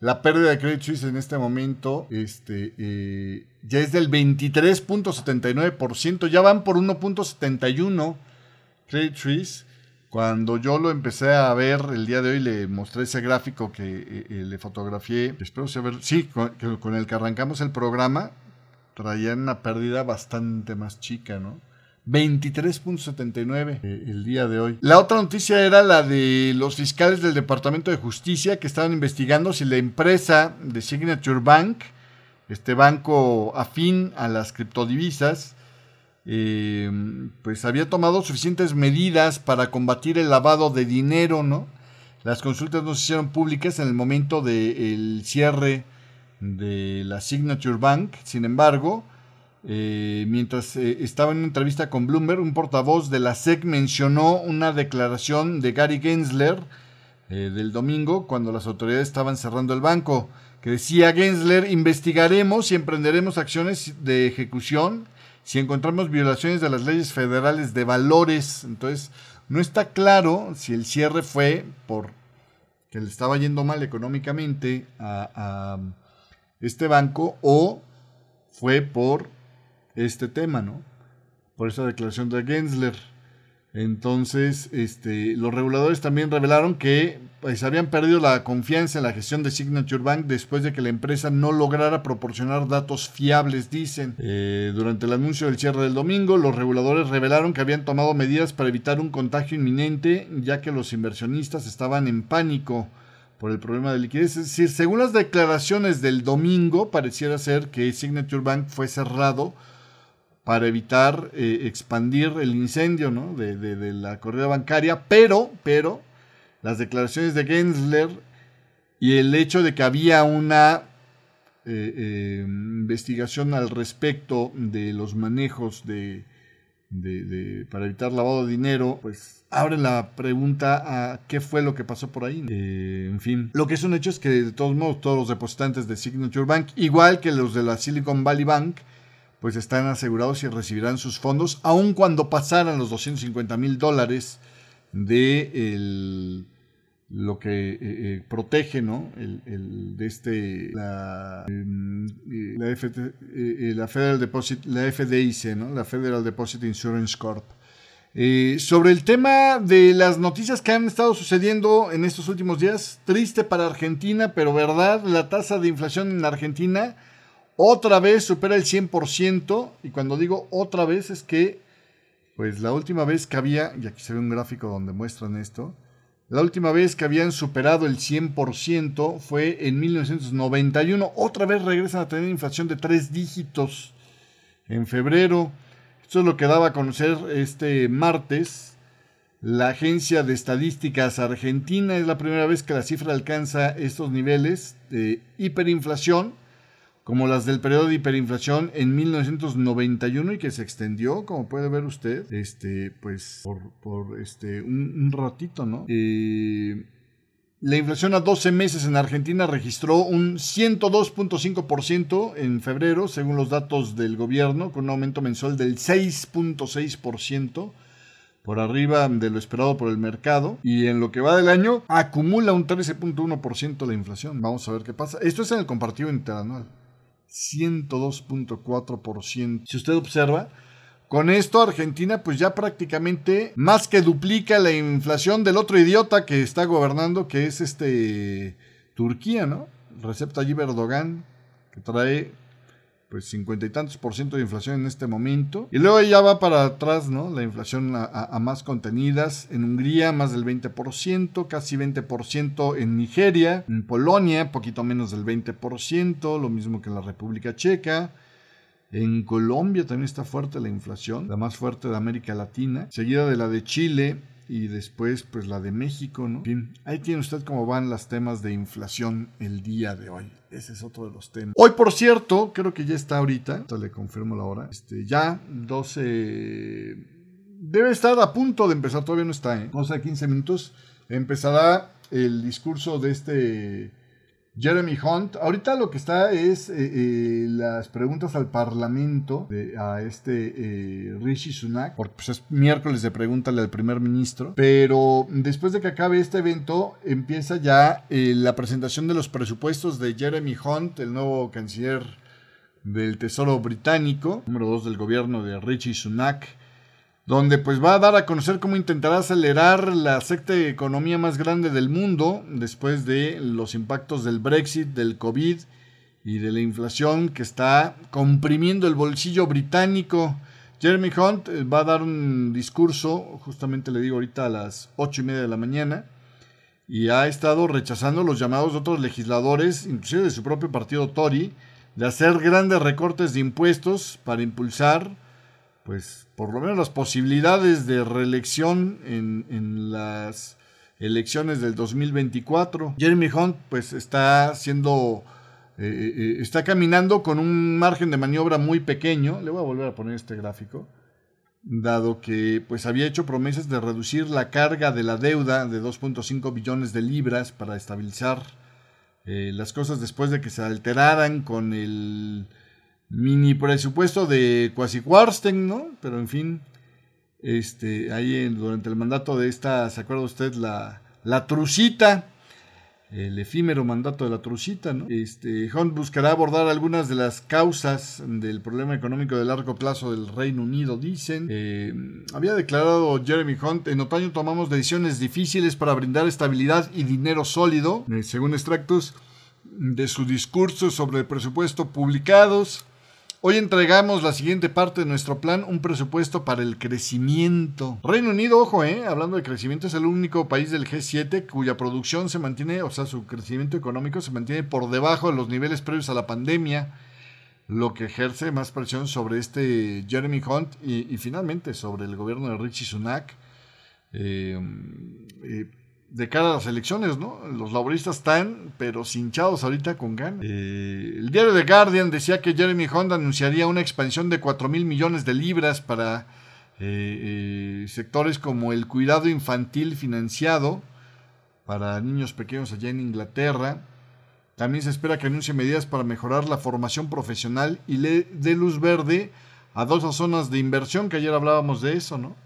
La pérdida de Credit Suisse en este momento este, eh, ya es del 23.79%, ya van por 1.71 Credit Suisse. Cuando yo lo empecé a ver el día de hoy, le mostré ese gráfico que eh, eh, le fotografié. Espero saber, sí, con el que arrancamos el programa, traían una pérdida bastante más chica, ¿no? 23.79 eh, el día de hoy. La otra noticia era la de los fiscales del Departamento de Justicia que estaban investigando si la empresa de Signature Bank, este banco afín a las criptodivisas, eh, pues había tomado suficientes medidas para combatir el lavado de dinero, ¿no? Las consultas no se hicieron públicas en el momento del cierre de la Signature Bank, sin embargo, eh, mientras eh, estaba en una entrevista con Bloomberg, un portavoz de la SEC mencionó una declaración de Gary Gensler eh, del domingo cuando las autoridades estaban cerrando el banco, que decía Gensler, investigaremos y emprenderemos acciones de ejecución si encontramos violaciones de las leyes federales de valores. Entonces, no está claro si el cierre fue por que le estaba yendo mal económicamente a, a este banco o fue por este tema, ¿no? Por esa declaración de Gensler. Entonces, este, los reguladores también revelaron que pues, habían perdido la confianza en la gestión de Signature Bank después de que la empresa no lograra proporcionar datos fiables, dicen. Eh, durante el anuncio del cierre del domingo, los reguladores revelaron que habían tomado medidas para evitar un contagio inminente, ya que los inversionistas estaban en pánico por el problema de liquidez. Es decir, según las declaraciones del domingo, pareciera ser que Signature Bank fue cerrado para evitar eh, expandir el incendio de, la corrida bancaria, pero, pero las declaraciones de Gensler y el hecho de que había una eh, eh, investigación al respecto de los manejos de, de, para evitar lavado de dinero, pues abren la pregunta a qué fue lo que pasó por ahí. en fin, lo que es un hecho es que de todos modos todos los depositantes de Signature Bank, igual que los de la Silicon Valley Bank, pues están asegurados y recibirán sus fondos, aun cuando pasaran los 250 mil dólares de lo que eh, eh, protege, ¿no? El, de este, la, em, eh, la, Federal Deposit, la FDIC, ¿no? La Federal Deposit Insurance Corp. sobre el tema de las noticias que han estado sucediendo en estos últimos días, triste para Argentina, pero verdad, la tasa de inflación en Argentina otra vez supera el 100%, y cuando digo otra vez es que, pues la última vez que había, y aquí se ve un gráfico donde muestran esto, la última vez que habían superado el 100% fue en 1991. Otra vez regresan a tener inflación de tres dígitos en febrero. Esto es lo que daba a conocer este martes. La Agencia de Estadísticas Argentina es la primera vez que la cifra alcanza estos niveles de hiperinflación como las del periodo de hiperinflación en 1991 y que se extendió, como puede ver usted, este, pues por, este, un, ratito, ¿no? Eh, la inflación a 12 meses en Argentina registró un 102.5% en febrero, según los datos del gobierno, con un aumento mensual del 6.6% por arriba de lo esperado por el mercado y en lo que va del año acumula un 13.1% la inflación. Vamos a ver qué pasa. Esto es en el compartido interanual. 102.4%. Si usted observa, con esto Argentina pues ya prácticamente más que duplica la inflación del otro idiota que está gobernando, que es este Turquía, ¿no? Recep Tayyip Erdogan, que trae pues cincuenta y tantos por ciento de inflación en este momento. Y luego ya va para atrás, ¿no? La inflación a, más contenidas. En Hungría más del 20%, casi 20% en Nigeria. En Polonia, poquito menos del 20%, lo mismo que en la República Checa. En Colombia también está fuerte la inflación, la más fuerte de América Latina, seguida de la de Chile y después pues la de México, ¿no? En fin, ahí tiene usted cómo van los temas de inflación el día de hoy. Ese es otro de los temas. Hoy, por cierto, creo que ya está ahorita, le confirmo la hora, este, ya 12... Debe estar a punto de empezar, todavía no está, ¿eh? 12 a 15 minutos. Empezará el discurso de este Jeremy Hunt. Ahorita lo que está es eh, eh, las preguntas al Parlamento de, a este eh, Rishi Sunak, porque pues, es miércoles de pregúntale al primer ministro. Pero después de que acabe este evento, empieza ya la presentación de los presupuestos de Jeremy Hunt, el nuevo canciller del Tesoro británico, número dos del gobierno de Rishi Sunak donde pues va a dar a conocer cómo intentará acelerar la secta economía más grande del mundo después de los impactos del Brexit, del COVID y de la inflación que está comprimiendo el bolsillo británico. Jeremy Hunt eh, va a dar un discurso, justamente le digo ahorita a las ocho y media de la mañana, y ha estado rechazando los llamados de otros legisladores, inclusive de su propio partido Tory, de hacer grandes recortes de impuestos para impulsar pues por lo menos las posibilidades de reelección en, las elecciones del 2024. Jeremy Hunt pues está siendo eh, eh, eh, está caminando con un margen de maniobra muy pequeño. Le voy a volver a poner este gráfico. Dado que pues había hecho promesas de reducir la carga de la deuda de 2.5 billones de libras para estabilizar las cosas después de que se alteraran con el mini presupuesto de Quasi ¿no? Pero en fin, este, ahí durante el mandato de esta, ¿se acuerda usted? La, la el efímero mandato de la trucita, ¿no? Este, Hunt buscará abordar algunas de las causas del problema económico de largo plazo del Reino Unido, dicen. Eh, había declarado Jeremy Hunt, en otoño tomamos decisiones difíciles para brindar estabilidad y dinero sólido, eh, según extractos de su discurso sobre el presupuesto publicados. Hoy entregamos la siguiente parte de nuestro plan, un presupuesto para el crecimiento. Reino Unido, ojo, eh, hablando de crecimiento, es el único país del G7 cuya producción se mantiene, o sea, su crecimiento económico se mantiene por debajo de los niveles previos a la pandemia, lo que ejerce más presión sobre este Jeremy Hunt y, finalmente sobre el gobierno de Richie Sunak. Eh, eh, de cara a las elecciones, ¿no? Los laboristas están, pero hinchados ahorita con ganas. Eh, el diario The Guardian decía que Jeremy Hunt anunciaría una expansión de 4 mil millones de libras para eh, eh, sectores como el cuidado infantil financiado para niños pequeños allá en Inglaterra. También se espera que anuncie medidas para mejorar la formación profesional y le dé luz verde a dos zonas de inversión, que ayer hablábamos de eso, ¿no?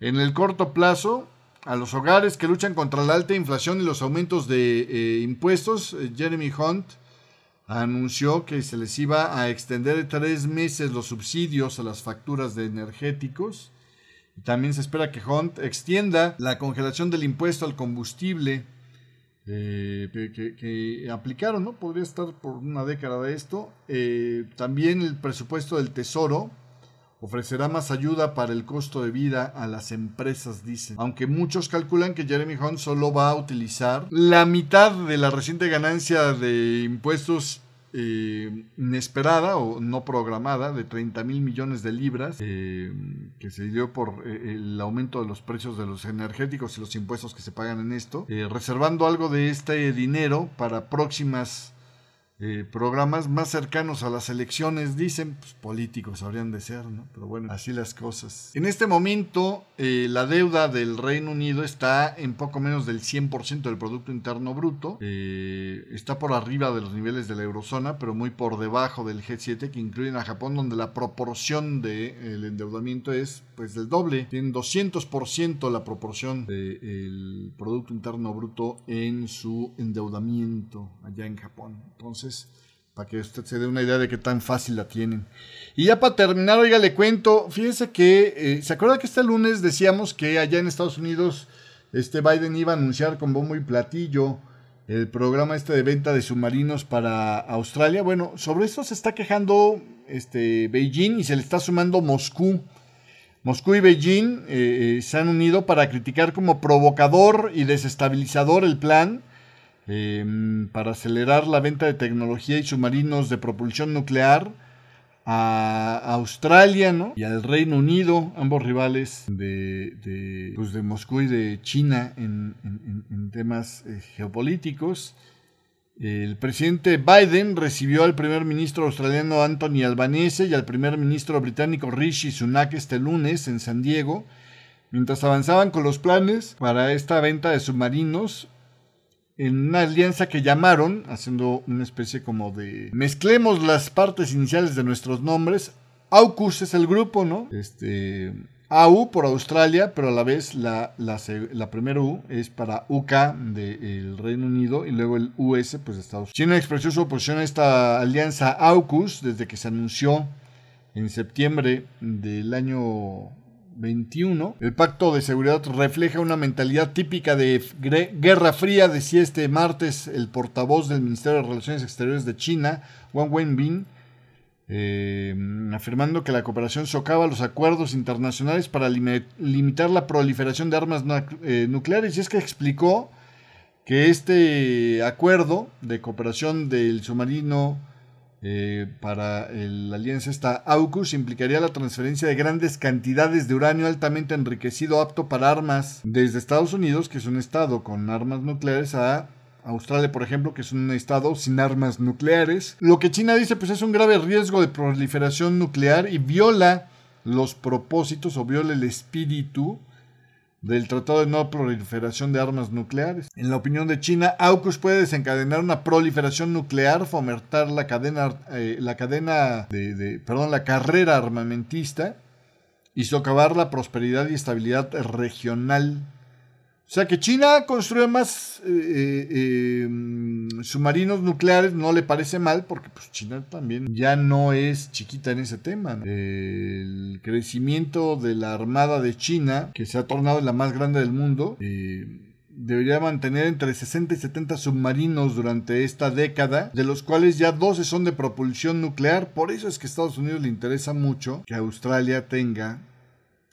En el corto plazo, a los hogares que luchan contra la alta inflación y los aumentos de eh, impuestos, eh, Jeremy Hunt anunció que se les iba a extender tres meses los subsidios a las facturas de energéticos. También se espera que Hunt extienda la congelación del impuesto al combustible eh, que, aplicaron, ¿no? Podría estar por una década de esto. también el presupuesto del Tesoro ofrecerá más ayuda para el costo de vida a las empresas, dicen. Aunque muchos calculan que Jeremy Hunt solo va a utilizar la mitad de la reciente ganancia de impuestos eh, inesperada o no programada de 30 mil millones de libras eh, que se dio por eh, el aumento de los precios de los energéticos y los impuestos que se pagan en esto, reservando algo de este dinero para próximas eh, programas más cercanos a las elecciones, dicen, pues políticos habrían de ser, ¿no? Pero bueno, así las cosas. En este momento, eh, la deuda del Reino Unido está en poco menos del 100% del Producto Interno Bruto. Eh, está por arriba de los niveles de la eurozona, pero muy por debajo del G7, que incluyen a Japón, donde la proporción del endeudamiento es pues del doble. Tienen 200% la proporción del Producto Interno Bruto en su endeudamiento allá en Japón. Entonces, para que usted se dé una idea de qué tan fácil la tienen. Y ya para terminar, oiga, le cuento, fíjense que, eh, ¿se acuerda que este lunes decíamos que allá en Estados Unidos este Biden iba a anunciar con bombo y platillo el programa este de venta de submarinos para Australia? Bueno, sobre esto se está quejando este, Beijing y se le está sumando Moscú. Moscú y Beijing eh, eh, se han unido para criticar como provocador y desestabilizador el plan Em, para acelerar la venta de tecnología y submarinos de propulsión nuclear a Australia ¿no? y al Reino Unido, ambos rivales de, de, pues Moscú y de China en temas eh, geopolíticos. El presidente Biden recibió al primer ministro australiano Anthony Albanese y al primer ministro británico Rishi Sunak este lunes en San Diego, mientras avanzaban con los planes para esta venta de submarinos en una alianza que llamaron, haciendo una especie como de mezclemos las partes iniciales de nuestros nombres. AUKUS es el grupo, ¿no? Este AU por Australia, pero a la vez la, la, primera U es para UK del Reino Unido y luego el US pues de Estados Unidos. China expresó su oposición a esta alianza AUKUS desde que se anunció en septiembre del año 21. El pacto de seguridad refleja una mentalidad típica de guerra fría, decía este martes el portavoz del Ministerio de Relaciones Exteriores de China, Wang Wenbin, eh, afirmando que la cooperación socava los acuerdos internacionales para limitar la proliferación de armas eh, nucleares. Y es que explicó que este acuerdo de cooperación del submarino eh, para la alianza esta AUKUS implicaría la transferencia de grandes cantidades de uranio altamente enriquecido apto para armas desde Estados Unidos, que es un estado con armas nucleares, a Australia, por ejemplo, que es un estado sin armas nucleares. Lo que China dice pues es un grave riesgo de proliferación nuclear y viola los propósitos o viola el espíritu del Tratado de No Proliferación de Armas Nucleares. En la opinión de China, AUKUS puede desencadenar una proliferación nuclear, fomentar la cadena, eh, la cadena de, perdón, la carrera armamentista y socavar la prosperidad y estabilidad regional o sea que China construye más eh, eh, eh, submarinos nucleares, no le parece mal, porque pues China también ya no es chiquita en ese tema. El crecimiento de la Armada de China, que se ha tornado la más grande del mundo, debería mantener entre 60 y 70 submarinos durante esta década, de los cuales ya 12 son de propulsión nuclear. Por eso es que a Estados Unidos le interesa mucho que Australia tenga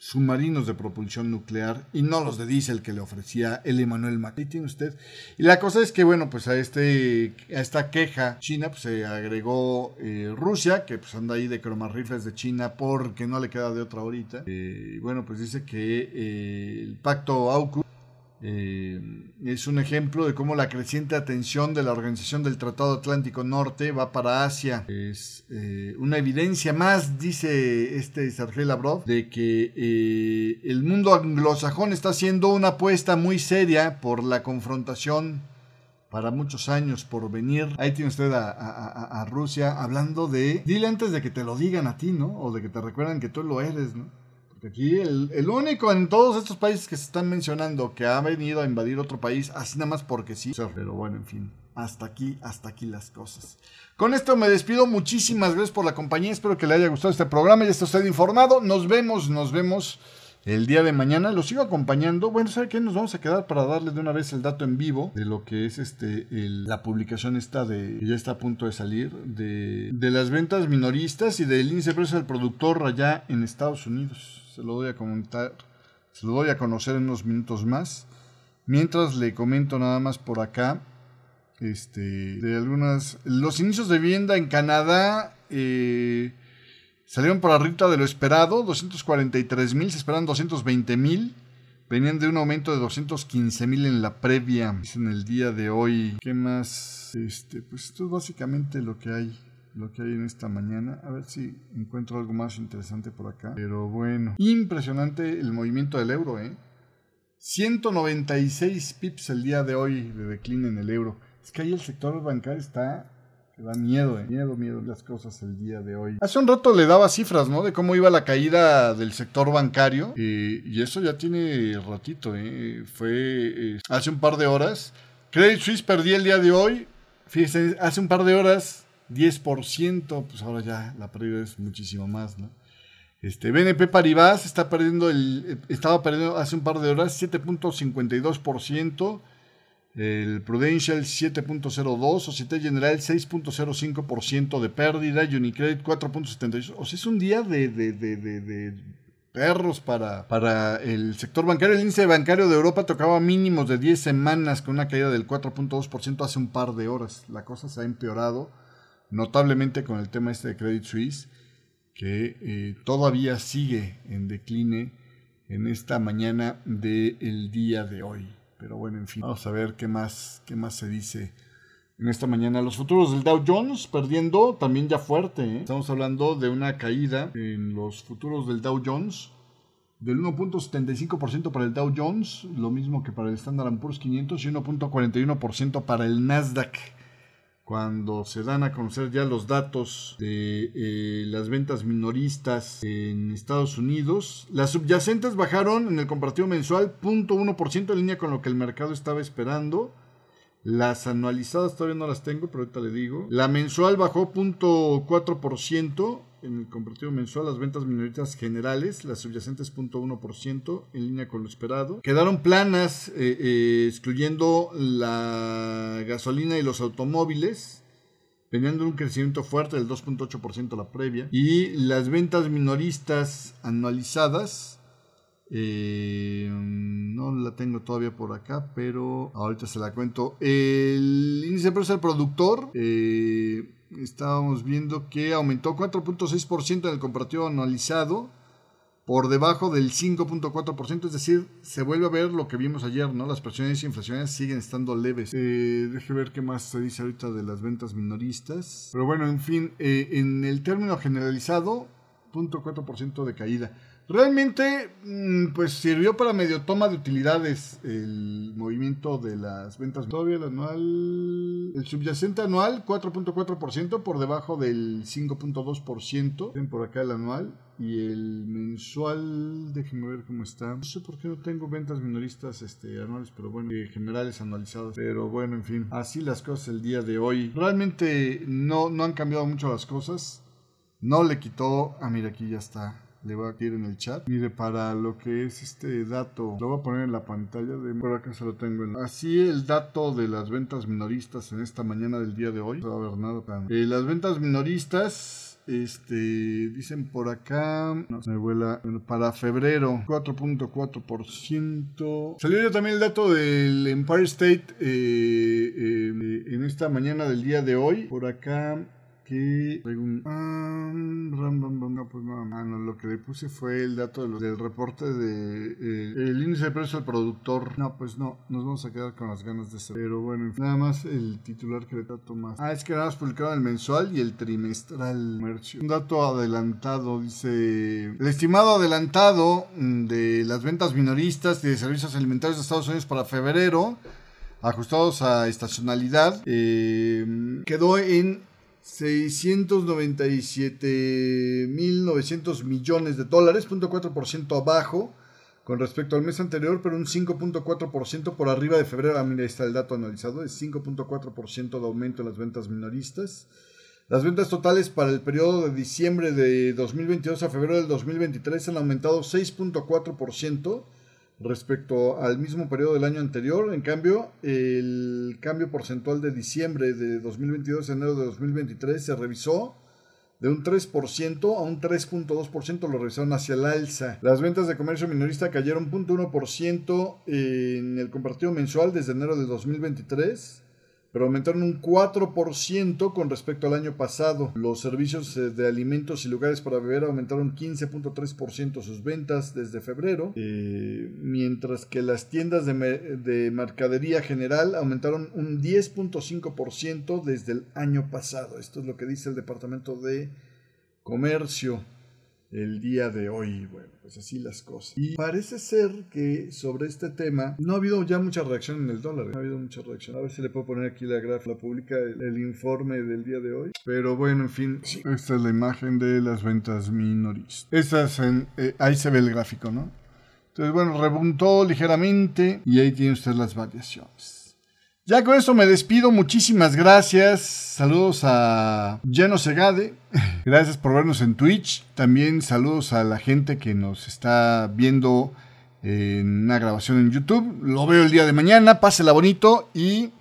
submarinos de propulsión nuclear y no los de diésel que le ofrecía el Emanuel Macri. tiene usted. Y la cosa es que, bueno, pues a, este, a esta queja china pues, se agregó eh, Rusia, que pues anda ahí de cromarrifles de China porque no le queda de otra ahorita. Eh, bueno, pues dice que eh, el pacto AUKUS eh, es un ejemplo de cómo la creciente atención de la Organización del Tratado Atlántico Norte va para Asia. Es eh, una evidencia más, dice este Sergei Lavrov, de que eh, el mundo anglosajón está haciendo una apuesta muy seria por la confrontación para muchos años por venir. Ahí tiene usted a, a Rusia hablando de... Dile antes de que te lo digan a ti, ¿no? O de que te recuerdan que tú lo eres, ¿no? Aquí el, único en todos estos países que se están mencionando que ha venido a invadir otro país, así nada más porque sí. Pero bueno, en fin, hasta aquí, hasta aquí las cosas. Con esto me despido. Muchísimas gracias por la compañía. Espero que le haya gustado este programa. Ya está usted informado. Nos vemos, nos vemos el día de mañana. Lo sigo acompañando. Bueno, ¿sabe qué? Nos vamos a quedar para darle de una vez el dato en vivo de lo que es este la publicación esta de que ya está a punto de salir de, de las ventas minoristas y del índice de precios del productor allá en Estados Unidos se lo doy a comentar, se lo doy a conocer en unos minutos más. Mientras le comento nada más por acá, este, de algunas, los inicios de vivienda en Canadá eh, salieron por arriba de lo esperado, 243 mil, se esperan 220 mil. Venían de un aumento de 215 mil en la previa, en el día de hoy. ¿Qué más? Este, pues esto es básicamente lo que hay lo que hay en esta mañana. A ver si encuentro algo más interesante por acá. Pero bueno, impresionante el movimiento del euro, ¿eh? 196 pips el día de hoy de decline en el euro. Es que ahí el sector bancario está que da miedo, ¿eh? miedo, miedo las cosas el día de hoy. Hace un rato le daba cifras, ¿no? De cómo iba la caída del sector bancario. y eso ya tiene ratito, ¿eh? Fue eh, hace un par de horas. Credit Suisse perdí el día de hoy. Fíjense, hace un par de horas 10%, pues ahora ya la pérdida es muchísimo más, ¿no? Este, BNP Paribas está perdiendo el, estaba perdiendo hace un par de horas 7.52%, el Prudential 7.02%, Societe General 6.05% de pérdida, Unicredit 4.78%. O sea, es un día de, de, de, de perros para, para el sector bancario. El índice bancario de Europa tocaba mínimos de 10 semanas con una caída del 4.2% hace un par de horas. La cosa se ha empeorado notablemente con el tema este de Credit Suisse. que eh, todavía sigue en decline en esta mañana del día de hoy. Pero bueno, en fin, vamos a ver qué más, qué más se dice en esta mañana. Los futuros del Dow Jones perdiendo también ya fuerte. ¿eh? Estamos hablando de una caída en los futuros del Dow Jones del 1.75% para el Dow Jones, lo mismo que para el Standard Poor's 500 y 1.41% para el Nasdaq. Cuando se dan a conocer ya los datos de eh, las ventas minoristas en Estados Unidos, las subyacentes bajaron en el comparativo mensual 0.1% en línea con lo que el mercado estaba esperando. Las anualizadas todavía no las tengo, pero ahorita le digo. La mensual bajó 0.4% en el comparativo mensual. Las ventas minoristas generales, las subyacentes 0.1% en línea con lo esperado. Quedaron planas, eh, eh, excluyendo la gasolina y los automóviles. Teniendo un crecimiento fuerte del 2.8% la previa. Y las ventas minoristas anualizadas eh, no la tengo todavía por acá, pero ahorita se la cuento. El índice de precios del productor, eh, estábamos viendo que aumentó 4.6% en el comparativo anualizado, por debajo del 5.4%, es decir, se vuelve a ver lo que vimos ayer, ¿no? Las presiones inflacionarias siguen estando leves. Eh, deje ver qué más se dice ahorita de las ventas minoristas. Pero bueno, en fin, eh, en el término generalizado, 0.4% de caída. Realmente, mm, pues sirvió para medio toma de utilidades el movimiento de las ventas. Todavía el anual, el subyacente anual 4.4% por debajo del 5.2%. Ven por acá el anual. Y el mensual, déjenme ver cómo está. No sé por qué no tengo ventas minoristas este, anuales, pero bueno, eh, generales anualizadas. Pero bueno, en fin, así las cosas el día de hoy. Realmente no, no han cambiado mucho las cosas. No le quitó. Ah, mira, aquí ya está le voy a ir en el chat. Mire, para lo que es este dato, lo voy a poner en la pantalla de por acá se lo tengo. En... Así el dato de las ventas minoristas en esta mañana del día de hoy. No va a ver nada eh, las ventas minoristas este, dicen por acá, no se me vuela, para febrero, 4.4%. Salió ya también el dato del Empire State eh, eh, en esta mañana del día de hoy. Por acá ah, lo que le puse fue el dato del reporte de eh, el índice de precio del productor. No, pues no, nos vamos a quedar con las ganas de ser. Pero bueno, nada más el titular que le trato más. Ah, es que nada más publicado el mensual y el trimestral comercio. Un dato adelantado, dice el estimado adelantado de las ventas minoristas de servicios alimentarios de Estados Unidos para febrero ajustados a estacionalidad, eh, quedó en 697.900 millones de dólares, 0.4% abajo con respecto al mes anterior, pero un 5.4% por arriba de febrero. Ah, mira, ahí está el dato analizado, es 5.4% de aumento en las ventas minoristas. Las ventas totales para el periodo de diciembre de 2022 a febrero del 2023 han aumentado 6.4% respecto al mismo periodo del año anterior. En cambio, el cambio porcentual de diciembre de 2022 a enero de 2023 se revisó de un 3% a un 3.2%, lo revisaron hacia el alza. Las ventas de comercio minorista cayeron 0.1% en el compartido mensual desde enero de 2023 pero aumentaron un 4% con respecto al año pasado. Los servicios eh, de alimentos y lugares para beber aumentaron 15.3% sus ventas desde febrero, eh, mientras que las tiendas de, de, mercadería general aumentaron un 10.5% desde el año pasado. Esto es lo que dice el Departamento de Comercio el día de hoy. Bueno, pues así las cosas. Y parece ser que sobre este tema no ha habido ya mucha reacción en el dólar. No ha habido mucha reacción. A ver si le puedo poner aquí la gráfica pública, el, informe del día de hoy. Pero bueno, en fin, esta es la imagen de las ventas minoristas. Estas en, eh, ahí se ve el gráfico, ¿no? Entonces, bueno, repuntó ligeramente y ahí tiene usted las variaciones. Ya con eso me despido. Muchísimas gracias. Saludos a Jano Segade. [laughs] Gracias por vernos en Twitch. También saludos a la gente que nos está viendo en una grabación en YouTube. Lo veo el día de mañana. Pásela bonito y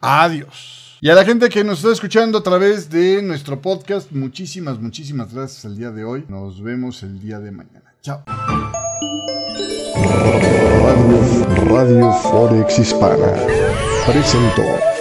adiós. Y a la gente que nos está escuchando a través de nuestro podcast, muchísimas, muchísimas gracias el día de hoy. Nos vemos el día de mañana. Chao. Radio, Forex Hispana presentó.